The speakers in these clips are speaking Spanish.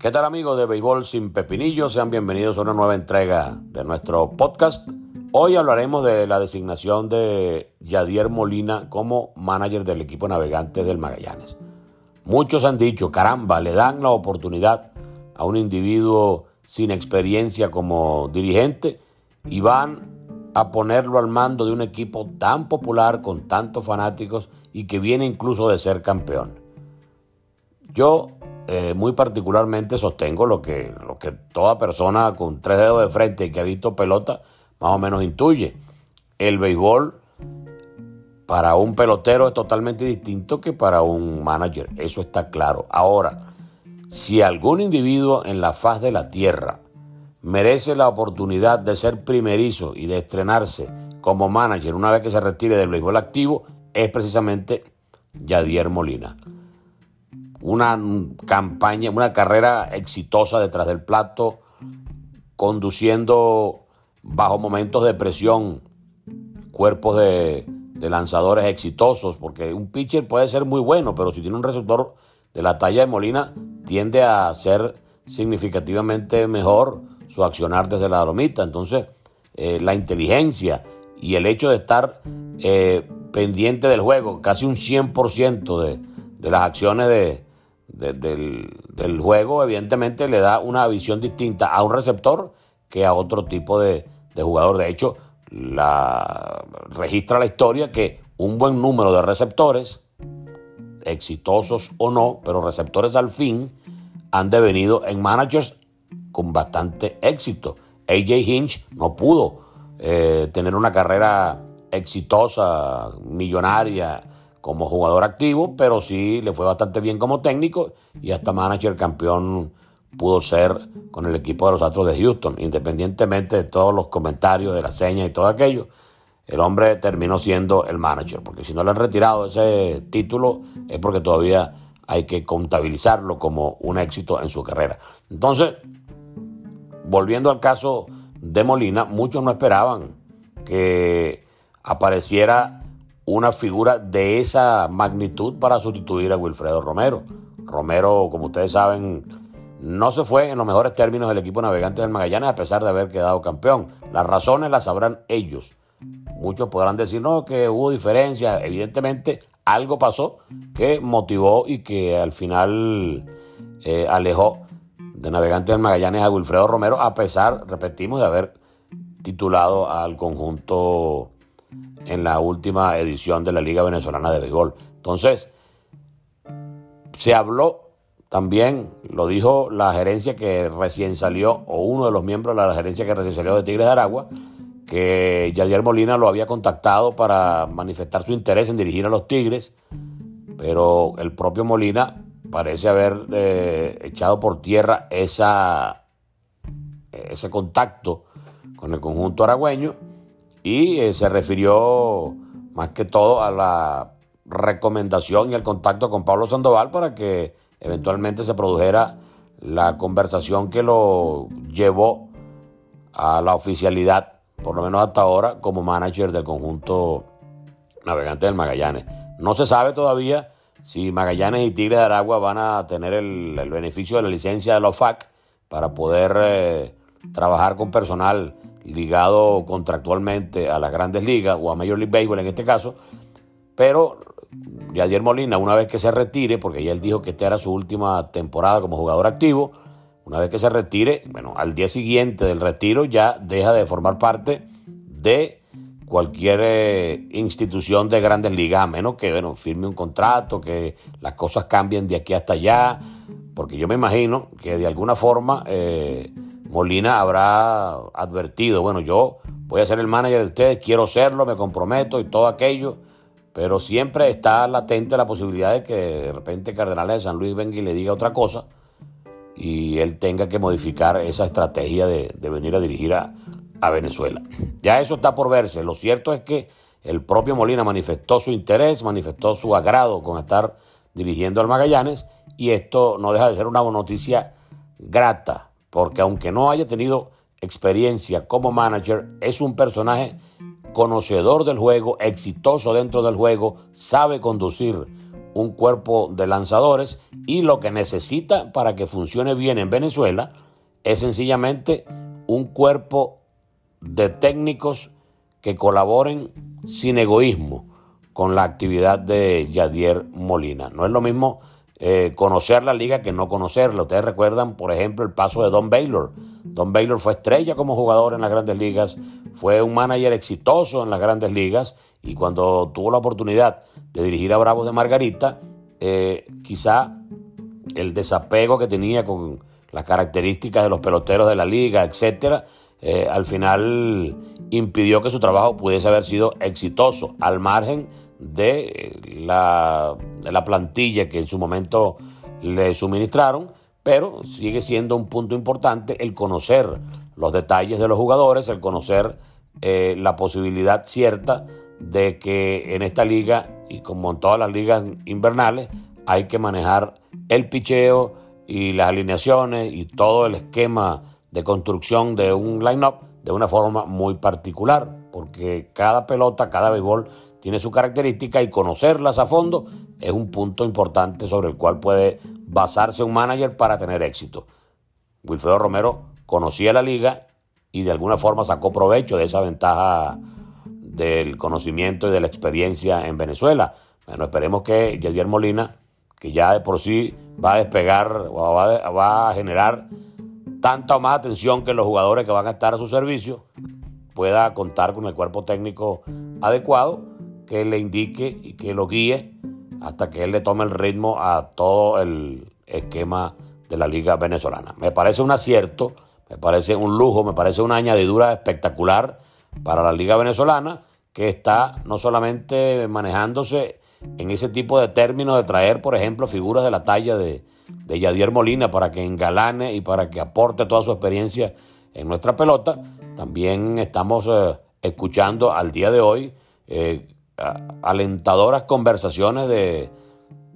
¿Qué tal amigos de Béisbol sin Pepinillos? Sean bienvenidos a una nueva entrega de nuestro podcast. Hoy hablaremos de la designación de Yadier Molina como manager del equipo Navegantes del Magallanes. Muchos han dicho, caramba, le dan la oportunidad a un individuo sin experiencia como dirigente y van a ponerlo al mando de un equipo tan popular con tantos fanáticos y que viene incluso de ser campeón. Yo eh, muy particularmente sostengo lo que, lo que toda persona con tres dedos de frente y que ha visto pelota más o menos intuye. El béisbol para un pelotero es totalmente distinto que para un manager, eso está claro. Ahora, si algún individuo en la faz de la tierra merece la oportunidad de ser primerizo y de estrenarse como manager una vez que se retire del béisbol activo, es precisamente Yadier Molina una campaña, una carrera exitosa detrás del plato, conduciendo bajo momentos de presión cuerpos de, lanzadores exitosos, porque un pitcher puede ser muy bueno, pero si tiene un receptor de la talla de Molina, tiende a ser significativamente mejor su accionar desde la lomita. Entonces, eh, la inteligencia y el hecho de estar eh, pendiente del juego, casi un 100% de, de las acciones de, del, juego, evidentemente le da una visión distinta a un receptor que a otro tipo de, jugador. De hecho, la, registra la historia que un buen número de receptores, exitosos o no, pero receptores al fin, han devenido en managers con bastante éxito. AJ Hinch no pudo eh, tener una carrera exitosa, millonaria, como jugador activo, pero sí le fue bastante bien como técnico y hasta manager campeón pudo ser con el equipo de los Astros de Houston, independientemente de todos los comentarios de la seña y todo aquello. El hombre terminó siendo el manager, porque si no le han retirado ese título es porque todavía hay que contabilizarlo como un éxito en su carrera. Entonces, volviendo al caso de Molina, muchos no esperaban que apareciera una figura de esa magnitud para sustituir a Wilfredo Romero. Romero, como ustedes saben, no se fue en los mejores términos del equipo navegante del Magallanes a pesar de haber quedado campeón. Las razones las sabrán ellos. Muchos podrán decir, no, que hubo diferencias. Evidentemente, algo pasó que motivó y que al final eh, alejó de navegante del Magallanes a Wilfredo Romero, a pesar, repetimos, de haber titulado al conjunto en la última edición de la Liga Venezolana de Béisbol. Entonces, se habló también, lo dijo la gerencia que recién salió, o uno de los miembros de la gerencia que recién salió de Tigres de Aragua, que Yadier Molina lo había contactado para manifestar su interés en dirigir a los Tigres, pero el propio Molina parece haber eh, echado por tierra esa, ese contacto con el conjunto aragüeño y eh, se refirió más que todo a la recomendación y el contacto con Pablo Sandoval para que eventualmente se produjera la conversación que lo llevó a la oficialidad, por lo menos hasta ahora, como manager del conjunto navegante del Magallanes. No se sabe todavía si Magallanes y Tigres de Aragua van a tener el, beneficio de la licencia de la OFAC para poder eh, trabajar con personal ligado contractualmente a las grandes ligas o a Major League Baseball en este caso, pero Yadier Molina, una vez que se retire, porque ya él dijo que esta era su última temporada como jugador activo, una vez que se retire, bueno, al día siguiente del retiro ya deja de formar parte de cualquier eh, institución de grandes ligas, a menos que bueno, firme un contrato, que las cosas cambien de aquí hasta allá, porque yo me imagino que de alguna forma eh, Molina habrá advertido, bueno, yo voy a ser el manager de ustedes, quiero serlo, me comprometo y todo aquello, pero siempre está latente la posibilidad de que de repente Cardenales de San Luis venga y le diga otra cosa y él tenga que modificar esa estrategia de, venir a dirigir a, a Venezuela. Ya eso está por verse. Lo cierto es que el propio Molina manifestó su interés, manifestó su agrado con estar dirigiendo al Magallanes y esto no deja de ser una noticia grata, porque aunque no haya tenido experiencia como manager, es un personaje conocedor del juego, exitoso dentro del juego, sabe conducir un cuerpo de lanzadores y lo que necesita para que funcione bien en Venezuela es sencillamente un cuerpo de técnicos que colaboren sin egoísmo con la actividad de Yadier Molina. No es lo mismo eh, conocer la liga que no conocerla. Ustedes recuerdan, por ejemplo, el paso de Don Baylor. Don Baylor fue estrella como jugador en las grandes ligas, fue un manager exitoso en las grandes ligas y cuando tuvo la oportunidad de dirigir a Bravos de Margarita, eh, quizá el desapego que tenía con las características de los peloteros de la liga, etcétera, eh, al final impidió que su trabajo pudiese haber sido exitoso, al margen de la, de la plantilla que en su momento le suministraron, pero sigue siendo un punto importante el conocer los detalles de los jugadores, el conocer eh, la posibilidad cierta de que en esta liga, y como en todas las ligas invernales, hay que manejar el picheo y las alineaciones y todo el esquema de construcción de un line-up de una forma muy particular, porque cada pelota, cada béisbol tiene su característica y conocerlas a fondo es un punto importante sobre el cual puede basarse un manager para tener éxito. Wilfredo Romero conocía la liga y de alguna forma sacó provecho de esa ventaja del conocimiento y de la experiencia en Venezuela. Bueno, esperemos que Yadier Molina, que ya de por sí va a despegar o va, va a generar tanta o más atención que los jugadores que van a estar a su servicio, pueda contar con el cuerpo técnico adecuado que le indique y que lo guíe hasta que él le tome el ritmo a todo el esquema de la liga venezolana. Me parece un acierto, me parece un lujo, me parece una añadidura espectacular para la liga venezolana que está no solamente manejándose en ese tipo de términos de traer, por ejemplo, figuras de la talla de, de Yadier Molina para que engalane y para que aporte toda su experiencia en nuestra pelota. También estamos eh, escuchando al día de hoy eh, alentadoras conversaciones de,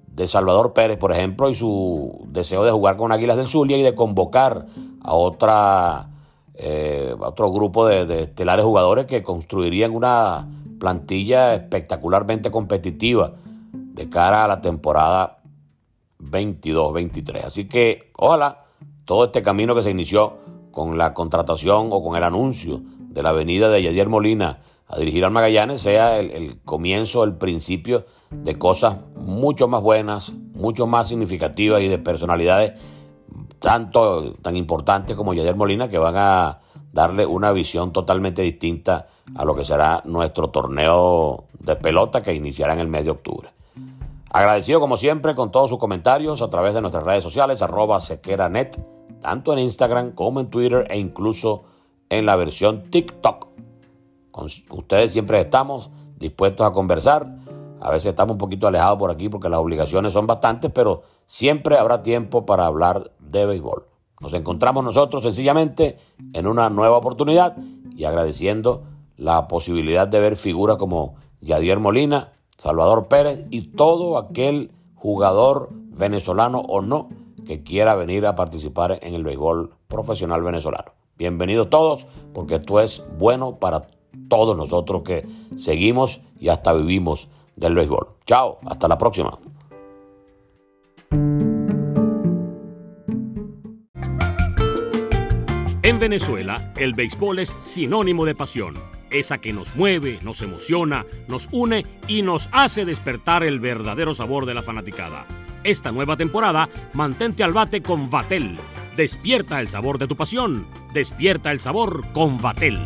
de, Salvador Pérez, por ejemplo, y su deseo de jugar con Águilas del Zulia y de convocar a otra eh, otro grupo de, de estelares jugadores que construirían una plantilla espectacularmente competitiva de cara a la temporada 22-23. Así que ojalá todo este camino que se inició con la contratación o con el anuncio de la venida de Yadier Molina a dirigir al Magallanes sea el, comienzo, el principio de cosas mucho más buenas, mucho más significativas y de personalidades tanto tan importantes como Yadier Molina que van a darle una visión totalmente distinta a lo que será nuestro torneo de pelota que iniciará en el mes de octubre. Agradecido como siempre con todos sus comentarios a través de nuestras redes sociales, arroba sequeranet, tanto en Instagram como en Twitter e incluso en la versión TikTok. Ustedes siempre estamos dispuestos a conversar. A veces estamos un poquito alejados por aquí porque las obligaciones son bastantes, pero siempre habrá tiempo para hablar de béisbol. Nos encontramos nosotros sencillamente en una nueva oportunidad y agradeciendo la posibilidad de ver figuras como Yadier Molina, Salvador Pérez y todo aquel jugador venezolano o no que quiera venir a participar en el béisbol profesional venezolano. Bienvenidos todos, porque esto es bueno para todos nosotros que seguimos y hasta vivimos del béisbol. Chao, hasta la próxima. En Venezuela, el béisbol es sinónimo de pasión esa que nos mueve, nos emociona, nos une y nos hace despertar el verdadero sabor de la fanaticada. Esta nueva temporada, mantente al bate con Vatel. Despierta el sabor de tu pasión. Despierta el sabor con Vatel.